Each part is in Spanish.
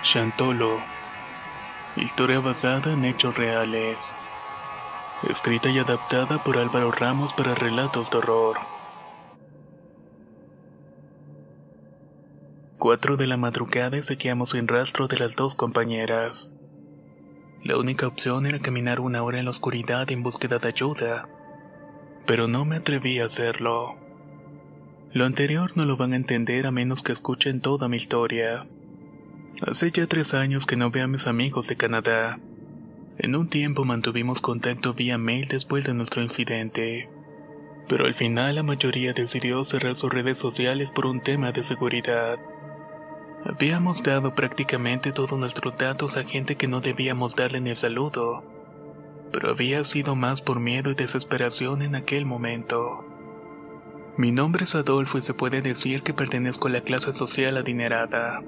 Chantolo. Historia basada en hechos reales. Escrita y adaptada por Álvaro Ramos para relatos de horror. 4 de la madrugada y seguíamos sin rastro de las dos compañeras. La única opción era caminar una hora en la oscuridad en búsqueda de ayuda, pero no me atreví a hacerlo. Lo anterior no lo van a entender a menos que escuchen toda mi historia. Hace ya tres años que no veo a mis amigos de Canadá. En un tiempo mantuvimos contacto vía mail después de nuestro incidente. Pero al final la mayoría decidió cerrar sus redes sociales por un tema de seguridad. Habíamos dado prácticamente todos nuestros datos a gente que no debíamos darle ni el saludo. Pero había sido más por miedo y desesperación en aquel momento. Mi nombre es Adolfo y se puede decir que pertenezco a la clase social adinerada.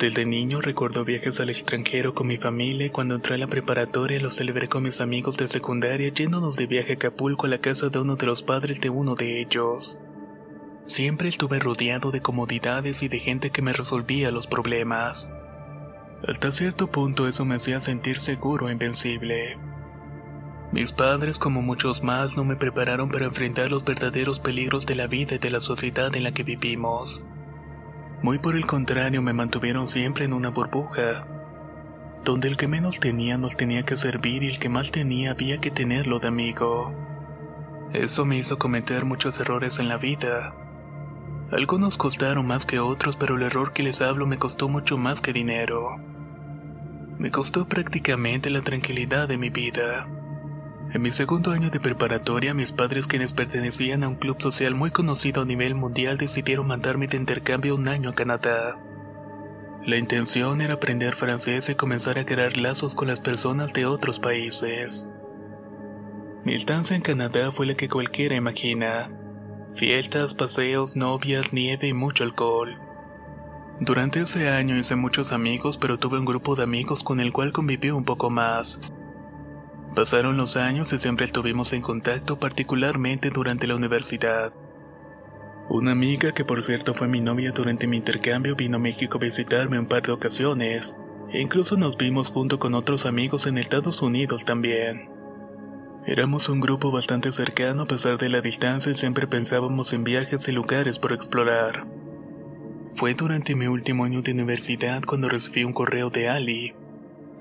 Desde niño recuerdo viajes al extranjero con mi familia y cuando entré a la preparatoria lo celebré con mis amigos de secundaria yéndonos de viaje a Acapulco a la casa de uno de los padres de uno de ellos. Siempre estuve rodeado de comodidades y de gente que me resolvía los problemas. Hasta cierto punto eso me hacía sentir seguro e invencible. Mis padres, como muchos más, no me prepararon para enfrentar los verdaderos peligros de la vida y de la sociedad en la que vivimos. Muy por el contrario, me mantuvieron siempre en una burbuja, donde el que menos tenía nos tenía que servir y el que más tenía había que tenerlo de amigo. Eso me hizo cometer muchos errores en la vida. Algunos costaron más que otros, pero el error que les hablo me costó mucho más que dinero. Me costó prácticamente la tranquilidad de mi vida. En mi segundo año de preparatoria, mis padres, quienes pertenecían a un club social muy conocido a nivel mundial, decidieron mandarme de intercambio un año a Canadá. La intención era aprender francés y comenzar a crear lazos con las personas de otros países. Mi estancia en Canadá fue la que cualquiera imagina. Fiestas, paseos, novias, nieve y mucho alcohol. Durante ese año hice muchos amigos, pero tuve un grupo de amigos con el cual conviví un poco más. Pasaron los años y siempre estuvimos en contacto, particularmente durante la universidad. Una amiga que por cierto fue mi novia durante mi intercambio vino a México a visitarme un par de ocasiones, e incluso nos vimos junto con otros amigos en Estados Unidos también. Éramos un grupo bastante cercano a pesar de la distancia y siempre pensábamos en viajes y lugares por explorar. Fue durante mi último año de universidad cuando recibí un correo de Ali,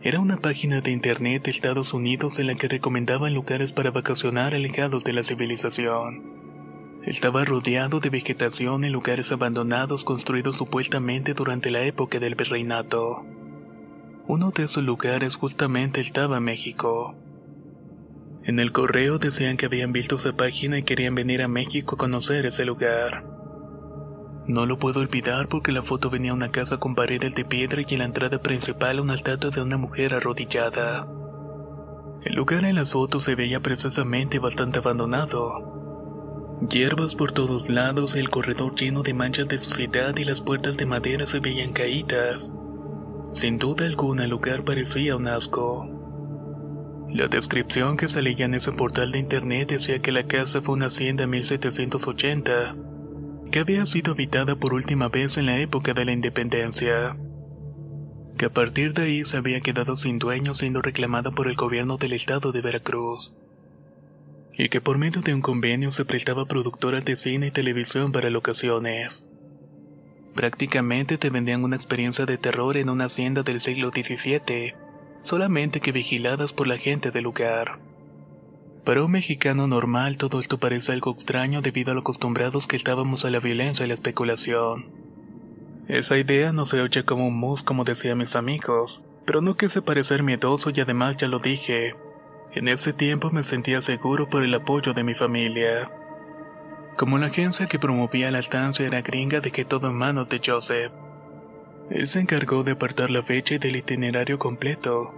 era una página de internet de Estados Unidos en la que recomendaban lugares para vacacionar alejados de la civilización. Estaba rodeado de vegetación en lugares abandonados construidos supuestamente durante la época del virreinato. Uno de esos lugares justamente estaba México. En el correo decían que habían visto esa página y querían venir a México a conocer ese lugar. No lo puedo olvidar porque la foto venía a una casa con paredes de piedra y en la entrada principal una estatua de una mujer arrodillada. El lugar en las fotos se veía precisamente bastante abandonado. Hierbas por todos lados, el corredor lleno de manchas de suciedad y las puertas de madera se veían caídas. Sin duda alguna el lugar parecía un asco. La descripción que salía en ese portal de internet decía que la casa fue una hacienda en 1780 que había sido habitada por última vez en la época de la independencia, que a partir de ahí se había quedado sin dueño siendo reclamada por el gobierno del estado de Veracruz. y que por medio de un convenio se prestaba productora de cine y televisión para locaciones. Prácticamente te vendían una experiencia de terror en una hacienda del siglo XVII, solamente que vigiladas por la gente del lugar. Para un mexicano normal todo esto parece algo extraño debido a lo acostumbrados que estábamos a la violencia y la especulación. Esa idea no se oye como un mus como decían mis amigos, pero no quise parecer miedoso y además ya lo dije. En ese tiempo me sentía seguro por el apoyo de mi familia. Como la agencia que promovía la estancia era gringa dejé todo en manos de Joseph. Él se encargó de apartar la fecha y del itinerario completo.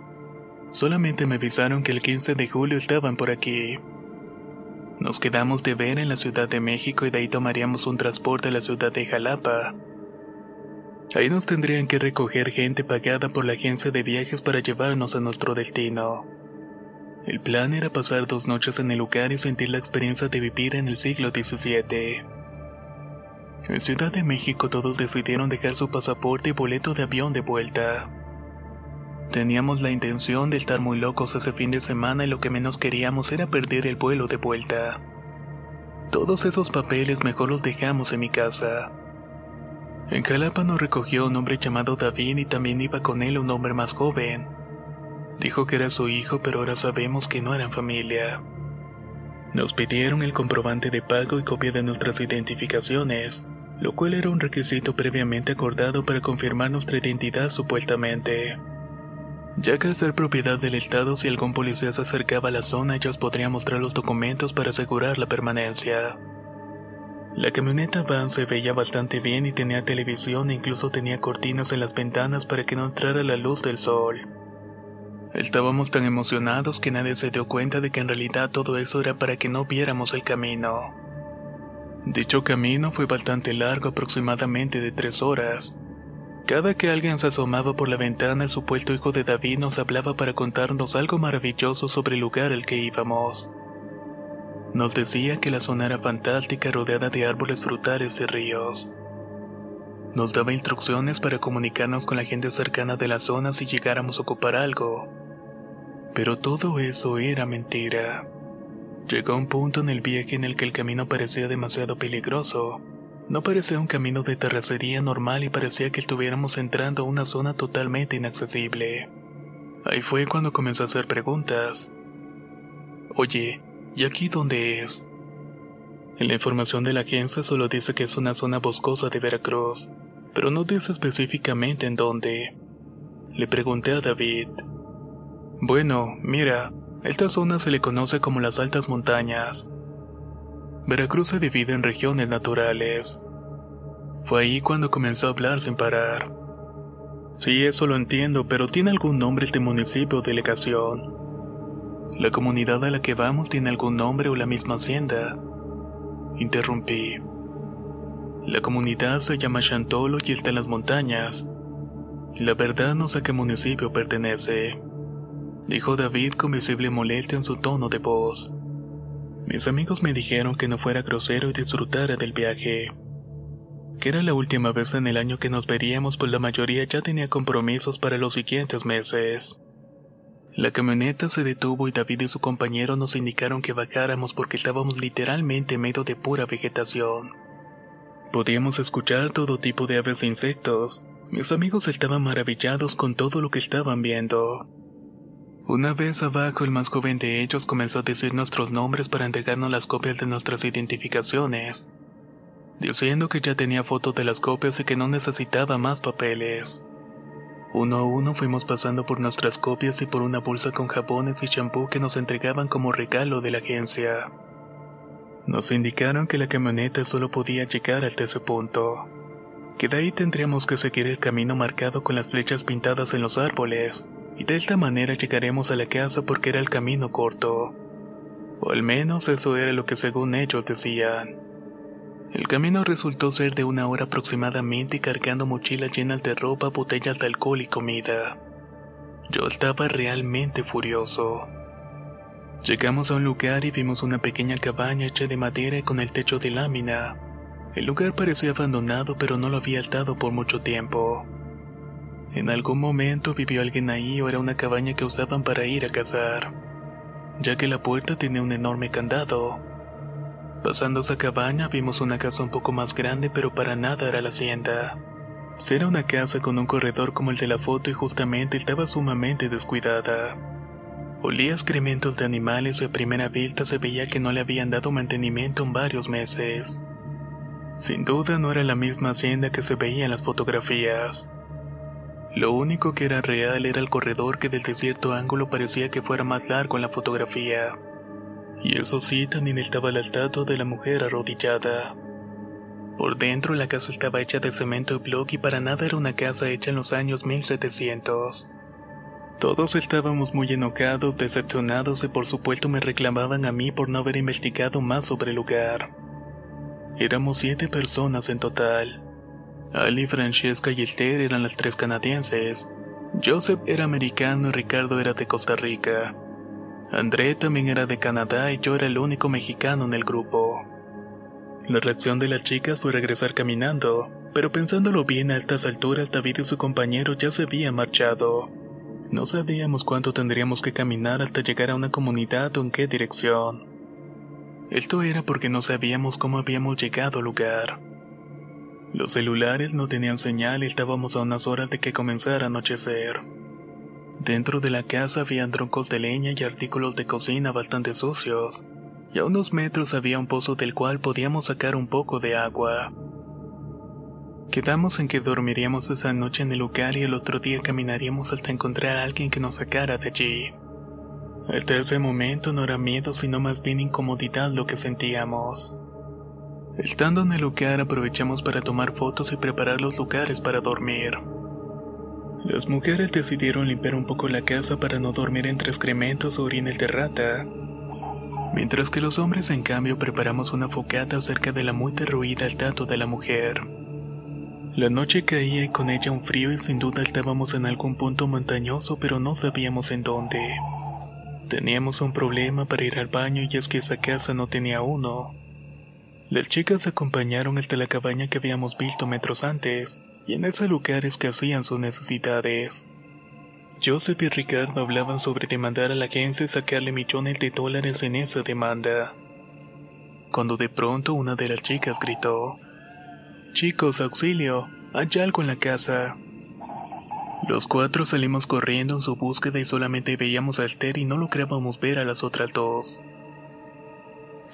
Solamente me avisaron que el 15 de julio estaban por aquí. Nos quedamos de ver en la Ciudad de México y de ahí tomaríamos un transporte a la ciudad de Jalapa. Ahí nos tendrían que recoger gente pagada por la agencia de viajes para llevarnos a nuestro destino. El plan era pasar dos noches en el lugar y sentir la experiencia de vivir en el siglo XVII. En Ciudad de México todos decidieron dejar su pasaporte y boleto de avión de vuelta. Teníamos la intención de estar muy locos ese fin de semana y lo que menos queríamos era perder el vuelo de vuelta. Todos esos papeles mejor los dejamos en mi casa. En Jalapa nos recogió un hombre llamado David y también iba con él un hombre más joven. Dijo que era su hijo, pero ahora sabemos que no eran familia. Nos pidieron el comprobante de pago y copia de nuestras identificaciones, lo cual era un requisito previamente acordado para confirmar nuestra identidad supuestamente. Ya que al ser propiedad del Estado, si algún policía se acercaba a la zona, ellos podrían mostrar los documentos para asegurar la permanencia. La camioneta van se veía bastante bien y tenía televisión e incluso tenía cortinas en las ventanas para que no entrara la luz del sol. Estábamos tan emocionados que nadie se dio cuenta de que en realidad todo eso era para que no viéramos el camino. Dicho camino fue bastante largo, aproximadamente de tres horas. Cada que alguien se asomaba por la ventana, el supuesto hijo de David nos hablaba para contarnos algo maravilloso sobre el lugar al que íbamos. Nos decía que la zona era fantástica rodeada de árboles frutales y ríos. Nos daba instrucciones para comunicarnos con la gente cercana de la zona si llegáramos a ocupar algo. Pero todo eso era mentira. Llegó un punto en el viaje en el que el camino parecía demasiado peligroso. No parecía un camino de terracería normal y parecía que estuviéramos entrando a una zona totalmente inaccesible. Ahí fue cuando comenzó a hacer preguntas. Oye, ¿Y aquí dónde es? En la información de la agencia solo dice que es una zona boscosa de Veracruz, pero no dice específicamente en dónde. Le pregunté a David. Bueno, mira, esta zona se le conoce como las altas montañas. Veracruz se divide en regiones naturales. Fue ahí cuando comenzó a hablar sin parar. Sí, eso lo entiendo, pero ¿tiene algún nombre este municipio o delegación? ¿La comunidad a la que vamos tiene algún nombre o la misma hacienda? Interrumpí. La comunidad se llama Chantolo y está en las montañas. La verdad no sé a qué municipio pertenece, dijo David con visible molestia en su tono de voz. Mis amigos me dijeron que no fuera grosero y disfrutara del viaje. Que era la última vez en el año que nos veríamos, pues la mayoría ya tenía compromisos para los siguientes meses. La camioneta se detuvo y David y su compañero nos indicaron que bajáramos porque estábamos literalmente en medio de pura vegetación. Podíamos escuchar todo tipo de aves e insectos. Mis amigos estaban maravillados con todo lo que estaban viendo. Una vez abajo, el más joven de ellos comenzó a decir nuestros nombres para entregarnos las copias de nuestras identificaciones, diciendo que ya tenía fotos de las copias y que no necesitaba más papeles. Uno a uno fuimos pasando por nuestras copias y por una bolsa con jabones y champú que nos entregaban como regalo de la agencia. Nos indicaron que la camioneta solo podía llegar hasta ese punto, que de ahí tendríamos que seguir el camino marcado con las flechas pintadas en los árboles, y de esta manera llegaremos a la casa porque era el camino corto. O al menos eso era lo que según ellos decían. El camino resultó ser de una hora aproximadamente cargando mochilas llenas de ropa, botellas de alcohol y comida. Yo estaba realmente furioso. Llegamos a un lugar y vimos una pequeña cabaña hecha de madera con el techo de lámina. El lugar parecía abandonado pero no lo había estado por mucho tiempo. En algún momento vivió alguien ahí o era una cabaña que usaban para ir a cazar. ya que la puerta tenía un enorme candado. Pasando esa cabaña vimos una casa un poco más grande pero para nada era la hacienda. Era una casa con un corredor como el de la foto y justamente estaba sumamente descuidada. Olía excrementos de animales y a primera vista se veía que no le habían dado mantenimiento en varios meses. Sin duda no era la misma hacienda que se veía en las fotografías. Lo único que era real era el corredor que desde cierto ángulo parecía que fuera más largo en la fotografía. Y eso sí, también estaba la estatua de la mujer arrodillada. Por dentro la casa estaba hecha de cemento y bloque y para nada era una casa hecha en los años 1700. Todos estábamos muy enojados, decepcionados y por supuesto me reclamaban a mí por no haber investigado más sobre el lugar. Éramos siete personas en total. Ali, Francesca y Esther eran las tres canadienses. Joseph era americano y Ricardo era de Costa Rica. André también era de Canadá y yo era el único mexicano en el grupo. La reacción de las chicas fue regresar caminando, pero pensándolo bien a altas alturas David y su compañero ya se habían marchado. No sabíamos cuánto tendríamos que caminar hasta llegar a una comunidad o en qué dirección. Esto era porque no sabíamos cómo habíamos llegado al lugar. Los celulares no tenían señal y estábamos a unas horas de que comenzara a anochecer. Dentro de la casa habían troncos de leña y artículos de cocina bastante sucios, y a unos metros había un pozo del cual podíamos sacar un poco de agua. Quedamos en que dormiríamos esa noche en el lugar y el otro día caminaríamos hasta encontrar a alguien que nos sacara de allí. Hasta ese momento no era miedo, sino más bien incomodidad lo que sentíamos. Estando en el lugar aprovechamos para tomar fotos y preparar los lugares para dormir. Las mujeres decidieron limpiar un poco la casa para no dormir entre excrementos o orines de rata, mientras que los hombres en cambio preparamos una focata cerca de la muy derruida estatua de la mujer. La noche caía y con ella un frío y sin duda estábamos en algún punto montañoso pero no sabíamos en dónde. Teníamos un problema para ir al baño y es que esa casa no tenía uno. Las chicas acompañaron hasta la cabaña que habíamos visto metros antes, y en ese lugar es que hacían sus necesidades. Joseph y Ricardo hablaban sobre demandar a la agencia y sacarle millones de dólares en esa demanda. Cuando de pronto una de las chicas gritó, Chicos, auxilio, hay algo en la casa. Los cuatro salimos corriendo en su búsqueda y solamente veíamos a Esther y no lográbamos ver a las otras dos.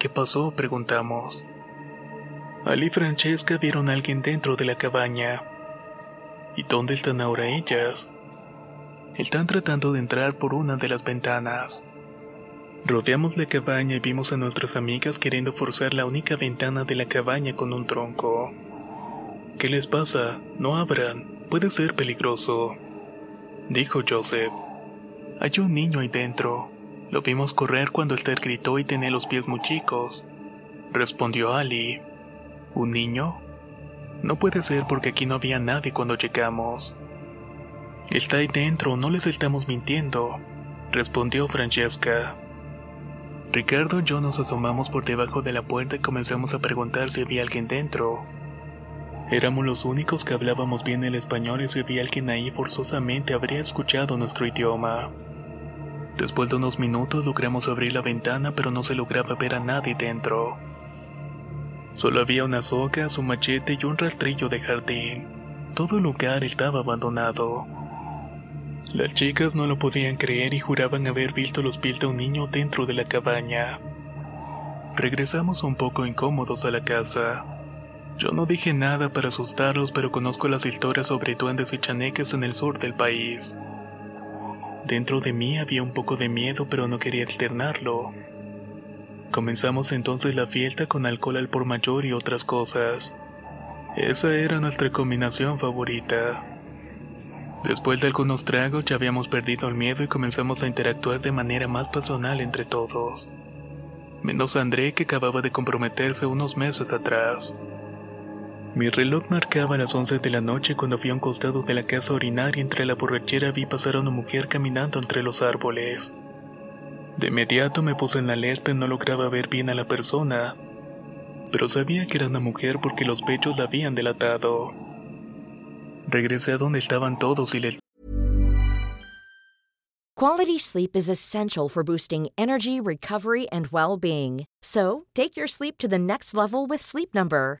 ¿Qué pasó? preguntamos. Ali y Francesca vieron a alguien dentro de la cabaña. ¿Y dónde están ahora ellas? Están tratando de entrar por una de las ventanas. Rodeamos la cabaña y vimos a nuestras amigas queriendo forzar la única ventana de la cabaña con un tronco. ¿Qué les pasa? No abran, puede ser peligroso. Dijo Joseph. Hay un niño ahí dentro. Lo vimos correr cuando Esther gritó y tenía los pies muy chicos. Respondió Ali. ¿Un niño? No puede ser porque aquí no había nadie cuando llegamos. Está ahí dentro, no les estamos mintiendo, respondió Francesca. Ricardo y yo nos asomamos por debajo de la puerta y comenzamos a preguntar si había alguien dentro. Éramos los únicos que hablábamos bien el español y si había alguien ahí forzosamente habría escuchado nuestro idioma. Después de unos minutos logramos abrir la ventana pero no se lograba ver a nadie dentro. Solo había unas hojas, un machete y un rastrillo de jardín. Todo el lugar estaba abandonado. Las chicas no lo podían creer y juraban haber visto los pies de un niño dentro de la cabaña. Regresamos un poco incómodos a la casa. Yo no dije nada para asustarlos, pero conozco las historias sobre duendes y chaneques en el sur del país. Dentro de mí había un poco de miedo, pero no quería externarlo. Comenzamos entonces la fiesta con alcohol al por mayor y otras cosas. Esa era nuestra combinación favorita. Después de algunos tragos ya habíamos perdido el miedo y comenzamos a interactuar de manera más pasional entre todos. Menos André que acababa de comprometerse unos meses atrás. Mi reloj marcaba las 11 de la noche cuando fui a un costado de la casa a orinar y entre la borrachera vi pasar a una mujer caminando entre los árboles. De inmediato me puse en alerta y no lograba ver bien a la persona, pero sabía que era una mujer porque los pechos la habían delatado. Regresé a donde estaban todos y les Quality sleep is essential for boosting energy, recovery, and well being. So, take your sleep to the next level with Sleep Number.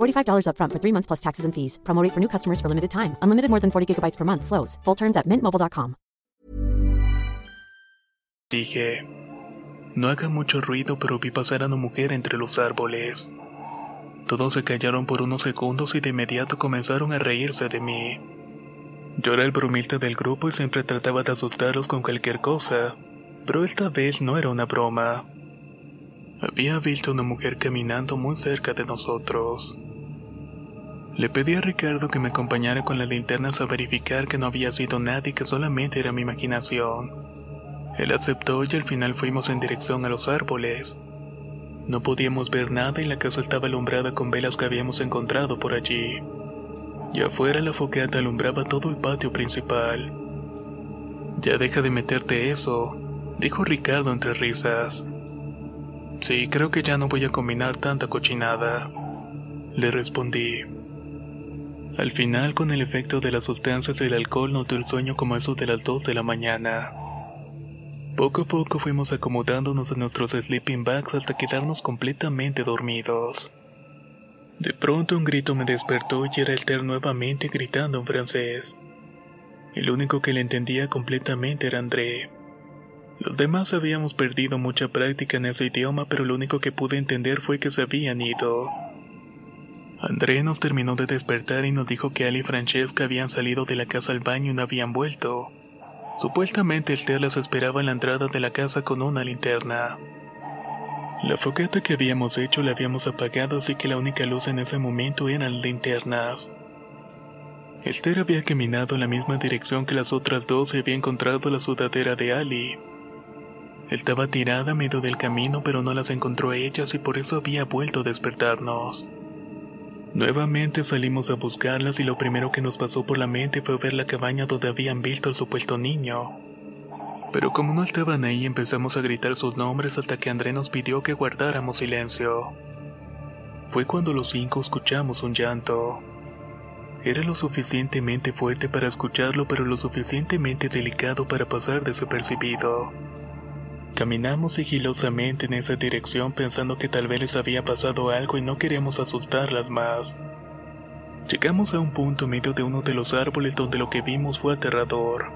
$45 upfront for three months plus taxes and fees. Promo rate for new customers for limited time. Unlimited more than 40 gigabytes per month. Slows. Full terms at mintmobile.com. Dije, no haga mucho ruido, pero vi pasar a una mujer entre los árboles. Todos se callaron por unos segundos y de inmediato comenzaron a reírse de mí. Yo era el bromista del grupo y siempre trataba de asustarlos con cualquier cosa, pero esta vez no era una broma. Había visto una mujer caminando muy cerca de nosotros. Le pedí a Ricardo que me acompañara con las linternas a verificar que no había sido nadie y que solamente era mi imaginación. Él aceptó y al final fuimos en dirección a los árboles. No podíamos ver nada y la casa estaba alumbrada con velas que habíamos encontrado por allí. Y afuera la fogata alumbraba todo el patio principal. Ya deja de meterte eso, dijo Ricardo entre risas. Sí, creo que ya no voy a combinar tanta cochinada. Le respondí. Al final, con el efecto de las sustancias del alcohol, notó el sueño como eso de las 2 de la mañana. Poco a poco fuimos acomodándonos en nuestros sleeping bags hasta quedarnos completamente dormidos. De pronto un grito me despertó y era el Ter nuevamente gritando en francés. El único que le entendía completamente era André. Los demás habíamos perdido mucha práctica en ese idioma, pero lo único que pude entender fue que se habían ido. André nos terminó de despertar y nos dijo que Ali y Francesca habían salido de la casa al baño y no habían vuelto. Supuestamente Esther las esperaba en la entrada de la casa con una linterna. La fogata que habíamos hecho la habíamos apagado, así que la única luz en ese momento eran linternas. Esther había caminado en la misma dirección que las otras dos y había encontrado la sudadera de Ali. Estaba tirada a medio del camino, pero no las encontró ellas y por eso había vuelto a despertarnos. Nuevamente salimos a buscarlas y lo primero que nos pasó por la mente fue ver la cabaña donde habían visto al supuesto niño. Pero como no estaban ahí empezamos a gritar sus nombres hasta que André nos pidió que guardáramos silencio. Fue cuando los cinco escuchamos un llanto. Era lo suficientemente fuerte para escucharlo pero lo suficientemente delicado para pasar desapercibido. Caminamos sigilosamente en esa dirección pensando que tal vez les había pasado algo y no queríamos asustarlas más. Llegamos a un punto medio de uno de los árboles donde lo que vimos fue aterrador.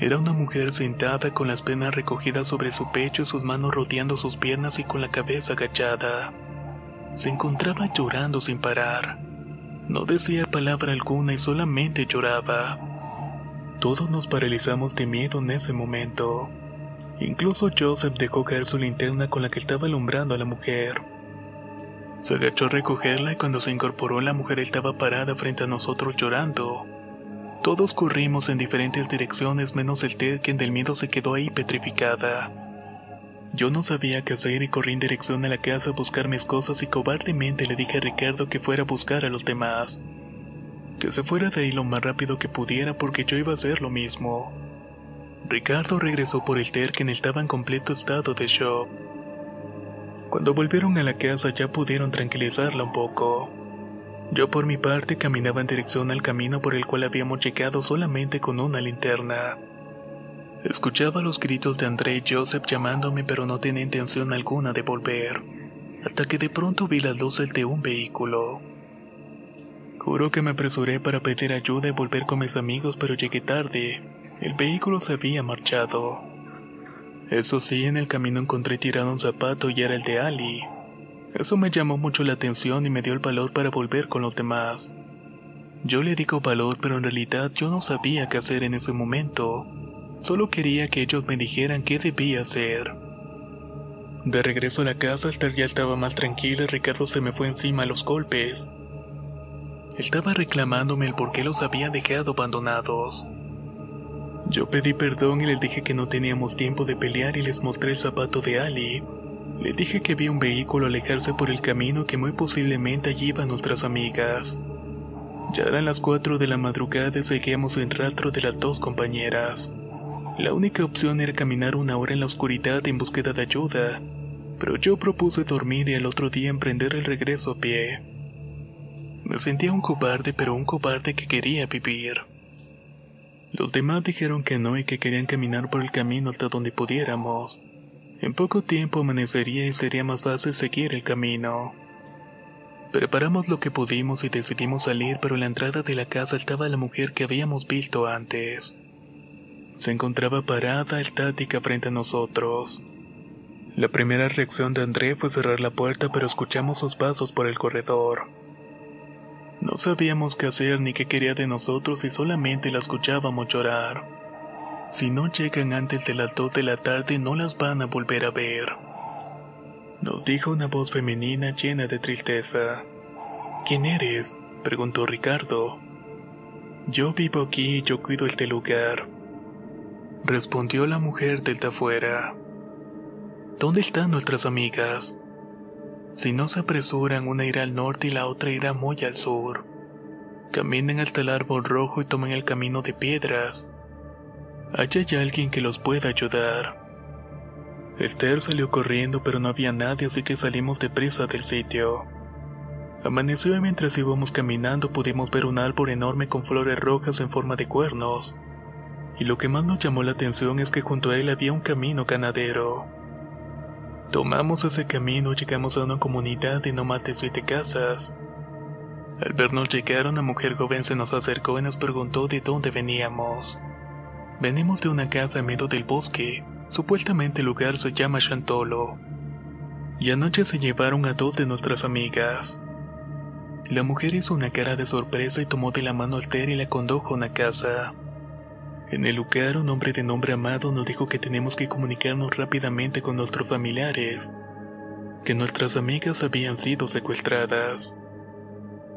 Era una mujer sentada con las penas recogidas sobre su pecho sus manos rodeando sus piernas y con la cabeza agachada. Se encontraba llorando sin parar. No decía palabra alguna y solamente lloraba. Todos nos paralizamos de miedo en ese momento. Incluso Joseph dejó caer su linterna con la que estaba alumbrando a la mujer. Se agachó a recogerla y cuando se incorporó la mujer estaba parada frente a nosotros llorando. Todos corrimos en diferentes direcciones menos el Ted quien del miedo se quedó ahí petrificada. Yo no sabía qué hacer y corrí en dirección a la casa a buscar mis cosas y cobardemente le dije a Ricardo que fuera a buscar a los demás. Que se fuera de ahí lo más rápido que pudiera porque yo iba a hacer lo mismo. Ricardo regresó por el ter quien estaba en completo estado de shock. Cuando volvieron a la casa ya pudieron tranquilizarla un poco. Yo por mi parte caminaba en dirección al camino por el cual habíamos llegado solamente con una linterna. Escuchaba los gritos de André y Joseph llamándome pero no tenía intención alguna de volver, hasta que de pronto vi las luces de un vehículo. Juro que me apresuré para pedir ayuda y volver con mis amigos pero llegué tarde. El vehículo se había marchado. Eso sí, en el camino encontré tirado un zapato y era el de Ali. Eso me llamó mucho la atención y me dio el valor para volver con los demás. Yo le digo valor, pero en realidad yo no sabía qué hacer en ese momento. Solo quería que ellos me dijeran qué debía hacer. De regreso a la casa, Esther ya estaba más tranquila y Ricardo se me fue encima a los golpes. Estaba reclamándome el por qué los había dejado abandonados. Yo pedí perdón y les dije que no teníamos tiempo de pelear y les mostré el zapato de Ali. Le dije que vi un vehículo alejarse por el camino que muy posiblemente allí iban nuestras amigas. Ya eran las 4 de la madrugada y seguíamos en rastro de las dos compañeras. La única opción era caminar una hora en la oscuridad en búsqueda de ayuda, pero yo propuse dormir y al otro día emprender el regreso a pie. Me sentía un cobarde, pero un cobarde que quería vivir. Los demás dijeron que no y que querían caminar por el camino hasta donde pudiéramos. En poco tiempo amanecería y sería más fácil seguir el camino. Preparamos lo que pudimos y decidimos salir, pero la entrada de la casa estaba la mujer que habíamos visto antes. Se encontraba parada, estática frente a nosotros. La primera reacción de André fue cerrar la puerta, pero escuchamos sus pasos por el corredor. No sabíamos qué hacer ni qué quería de nosotros y solamente la escuchábamos llorar. Si no llegan antes de las dos de la tarde no las van a volver a ver. Nos dijo una voz femenina llena de tristeza. ¿Quién eres? preguntó Ricardo. Yo vivo aquí y yo cuido este lugar. Respondió la mujer del de afuera. ¿Dónde están nuestras amigas? Si no se apresuran, una irá al norte y la otra irá muy al sur. Caminen hasta el árbol rojo y tomen el camino de piedras. Allá hay alguien que los pueda ayudar. Esther salió corriendo, pero no había nadie, así que salimos deprisa del sitio. Amaneció y mientras íbamos caminando pudimos ver un árbol enorme con flores rojas en forma de cuernos. Y lo que más nos llamó la atención es que junto a él había un camino ganadero. Tomamos ese camino y llegamos a una comunidad de no más de siete casas. Al vernos llegar, una mujer joven se nos acercó y nos preguntó de dónde veníamos. Venimos de una casa en medio del bosque, supuestamente el lugar se llama Chantolo. Y anoche se llevaron a dos de nuestras amigas. La mujer hizo una cara de sorpresa y tomó de la mano al Ter y la condujo a una casa. En el lugar, un hombre de nombre Amado nos dijo que tenemos que comunicarnos rápidamente con nuestros familiares, que nuestras amigas habían sido secuestradas.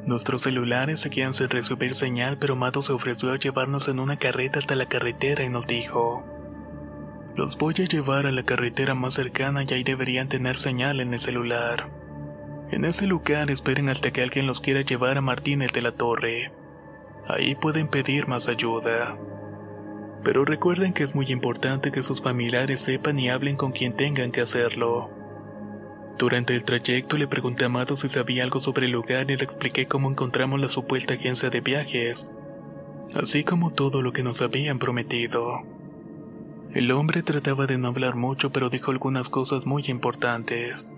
Nuestros celulares seguían sin recibir señal, pero Amado se ofreció a llevarnos en una carreta hasta la carretera y nos dijo: Los voy a llevar a la carretera más cercana y ahí deberían tener señal en el celular. En ese lugar esperen hasta que alguien los quiera llevar a Martínez de la Torre. Ahí pueden pedir más ayuda. Pero recuerden que es muy importante que sus familiares sepan y hablen con quien tengan que hacerlo. Durante el trayecto le pregunté a Amado si sabía algo sobre el lugar y le expliqué cómo encontramos la supuesta agencia de viajes, así como todo lo que nos habían prometido. El hombre trataba de no hablar mucho pero dijo algunas cosas muy importantes.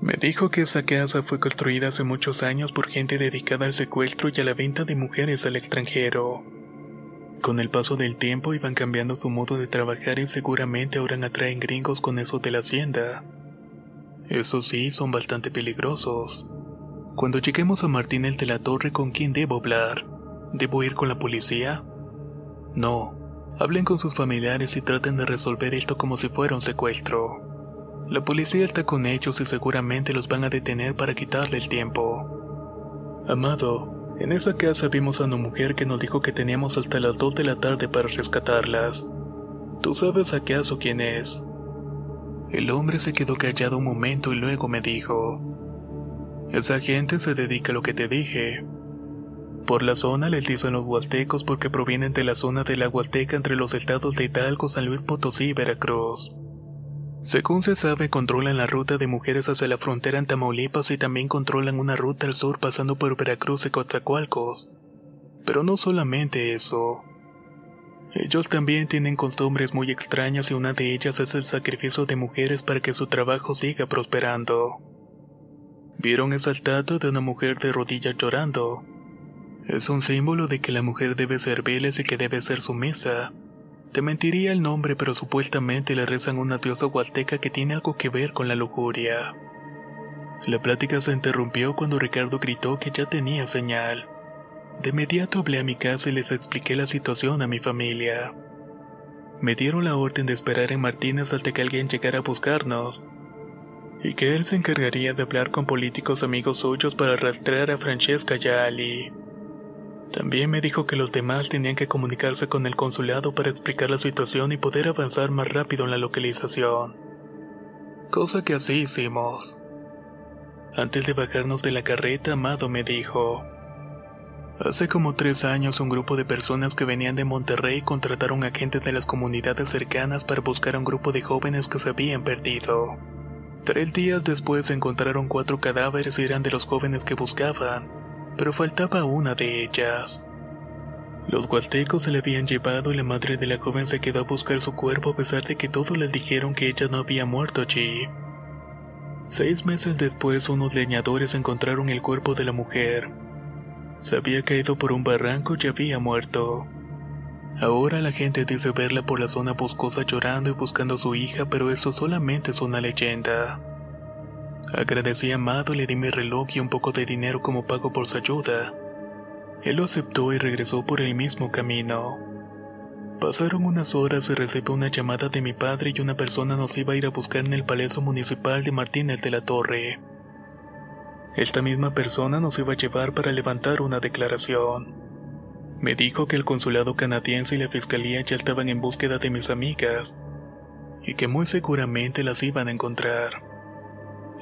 Me dijo que esa casa fue construida hace muchos años por gente dedicada al secuestro y a la venta de mujeres al extranjero. Con el paso del tiempo iban cambiando su modo de trabajar y seguramente ahora atraen gringos con eso de la hacienda. Eso sí, son bastante peligrosos. Cuando lleguemos a Martínez de la Torre, ¿con quién debo hablar? ¿Debo ir con la policía? No. Hablen con sus familiares y traten de resolver esto como si fuera un secuestro. La policía está con ellos y seguramente los van a detener para quitarle el tiempo. Amado, en esa casa vimos a una mujer que nos dijo que teníamos hasta las 2 de la tarde para rescatarlas. ¿Tú sabes acaso quién es? El hombre se quedó callado un momento y luego me dijo, Esa gente se dedica a lo que te dije. Por la zona les dicen los hualtecos porque provienen de la zona de la Hualteca entre los estados de Hidalgo, San Luis Potosí y Veracruz. Según se sabe, controlan la ruta de mujeres hacia la frontera en Tamaulipas y también controlan una ruta al sur pasando por Veracruz y Coatzacoalcos. Pero no solamente eso. Ellos también tienen costumbres muy extrañas y una de ellas es el sacrificio de mujeres para que su trabajo siga prosperando. ¿Vieron esa estatua de una mujer de rodillas llorando? Es un símbolo de que la mujer debe servirles y que debe ser sumisa Te mentiría el nombre, pero supuestamente le rezan una diosa huasteca que tiene algo que ver con la lujuria. La plática se interrumpió cuando Ricardo gritó que ya tenía señal. De inmediato hablé a mi casa y les expliqué la situación a mi familia. Me dieron la orden de esperar en Martínez hasta que alguien llegara a buscarnos, y que él se encargaría de hablar con políticos amigos suyos para rastrear a Francesca y. También me dijo que los demás tenían que comunicarse con el consulado para explicar la situación y poder avanzar más rápido en la localización. Cosa que así hicimos. Antes de bajarnos de la carreta, Amado me dijo, Hace como tres años un grupo de personas que venían de Monterrey contrataron a gente de las comunidades cercanas para buscar a un grupo de jóvenes que se habían perdido. Tres días después encontraron cuatro cadáveres y eran de los jóvenes que buscaban, pero faltaba una de ellas. Los huastecos se la habían llevado y la madre de la joven se quedó a buscar su cuerpo a pesar de que todos les dijeron que ella no había muerto allí. Seis meses después unos leñadores encontraron el cuerpo de la mujer. Se había caído por un barranco y había muerto. Ahora la gente dice verla por la zona boscosa llorando y buscando a su hija, pero eso solamente es una leyenda. Agradecí a Amado le di mi reloj y un poco de dinero como pago por su ayuda. Él lo aceptó y regresó por el mismo camino. Pasaron unas horas y recibí una llamada de mi padre y una persona nos iba a ir a buscar en el Palacio Municipal de Martínez de la Torre. Esta misma persona nos iba a llevar para levantar una declaración. Me dijo que el consulado canadiense y la fiscalía ya estaban en búsqueda de mis amigas y que muy seguramente las iban a encontrar.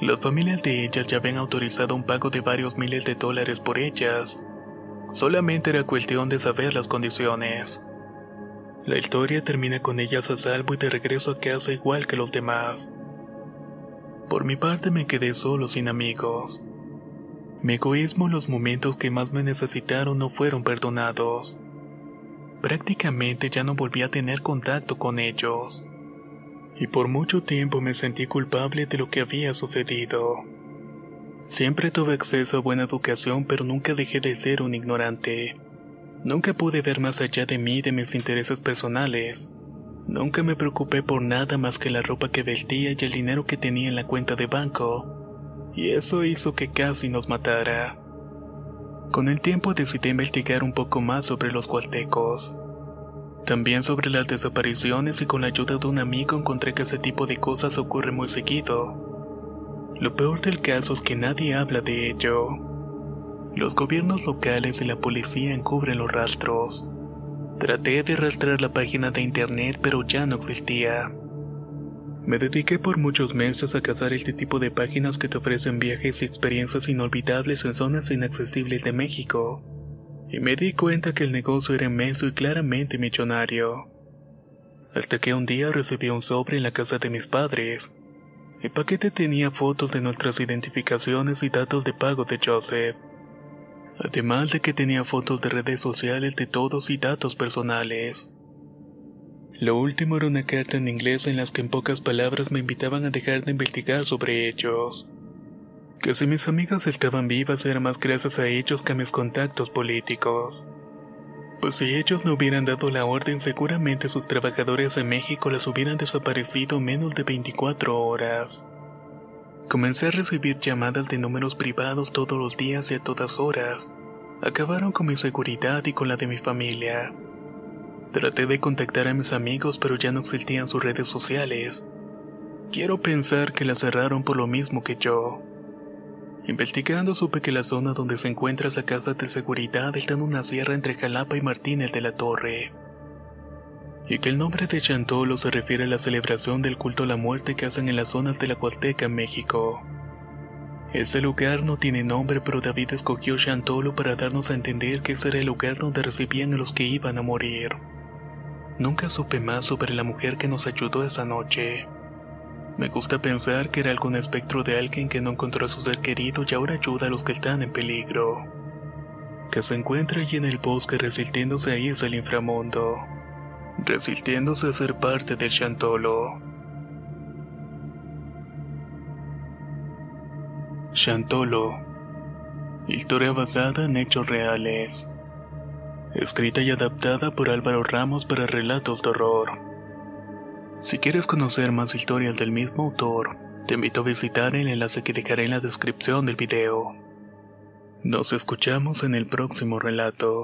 Las familias de ellas ya habían autorizado un pago de varios miles de dólares por ellas. Solamente era cuestión de saber las condiciones. La historia termina con ellas a salvo y de regreso a casa igual que los demás. Por mi parte me quedé solo sin amigos. Mi egoísmo en los momentos que más me necesitaron no fueron perdonados. Prácticamente ya no volví a tener contacto con ellos. Y por mucho tiempo me sentí culpable de lo que había sucedido. Siempre tuve acceso a buena educación pero nunca dejé de ser un ignorante. Nunca pude ver más allá de mí y de mis intereses personales. Nunca me preocupé por nada más que la ropa que vestía y el dinero que tenía en la cuenta de banco. Y eso hizo que casi nos matara. Con el tiempo decidí investigar un poco más sobre los gualtecos. También sobre las desapariciones y con la ayuda de un amigo encontré que ese tipo de cosas ocurre muy seguido. Lo peor del caso es que nadie habla de ello. Los gobiernos locales y la policía encubren los rastros. Traté de rastrear la página de internet pero ya no existía. Me dediqué por muchos meses a cazar este tipo de páginas que te ofrecen viajes y experiencias inolvidables en zonas inaccesibles de México. Y me di cuenta que el negocio era inmenso y claramente millonario. Hasta que un día recibí un sobre en la casa de mis padres. El paquete tenía fotos de nuestras identificaciones y datos de pago de Joseph además de que tenía fotos de redes sociales de todos y datos personales. Lo último era una carta en inglés en las que en pocas palabras me invitaban a dejar de investigar sobre ellos. Que si mis amigas estaban vivas era más gracias a ellos que a mis contactos políticos. Pues si ellos no hubieran dado la orden seguramente sus trabajadores en México las hubieran desaparecido en menos de 24 horas. Comencé a recibir llamadas de números privados todos los días y a todas horas. Acabaron con mi seguridad y con la de mi familia. Traté de contactar a mis amigos pero ya no existían sus redes sociales. Quiero pensar que las cerraron por lo mismo que yo. Investigando supe que la zona donde se encuentra esa casa de seguridad está en una sierra entre Jalapa y Martínez de la Torre y que el nombre de Chantolo se refiere a la celebración del culto a la muerte que hacen en las zonas de la Huasteca, México. Ese lugar no tiene nombre, pero David escogió Chantolo para darnos a entender que ese era el lugar donde recibían a los que iban a morir. Nunca supe más sobre la mujer que nos ayudó esa noche. Me gusta pensar que era algún espectro de alguien que no encontró a su ser querido y ahora ayuda a los que están en peligro. Que se encuentra allí en el bosque resistiéndose a irse al inframundo resistiéndose a ser parte del Chantolo. Chantolo. Historia basada en hechos reales. escrita y adaptada por Álvaro Ramos para relatos de horror. Si quieres conocer más historias del mismo autor, te invito a visitar el enlace que dejaré en la descripción del video. Nos escuchamos en el próximo relato.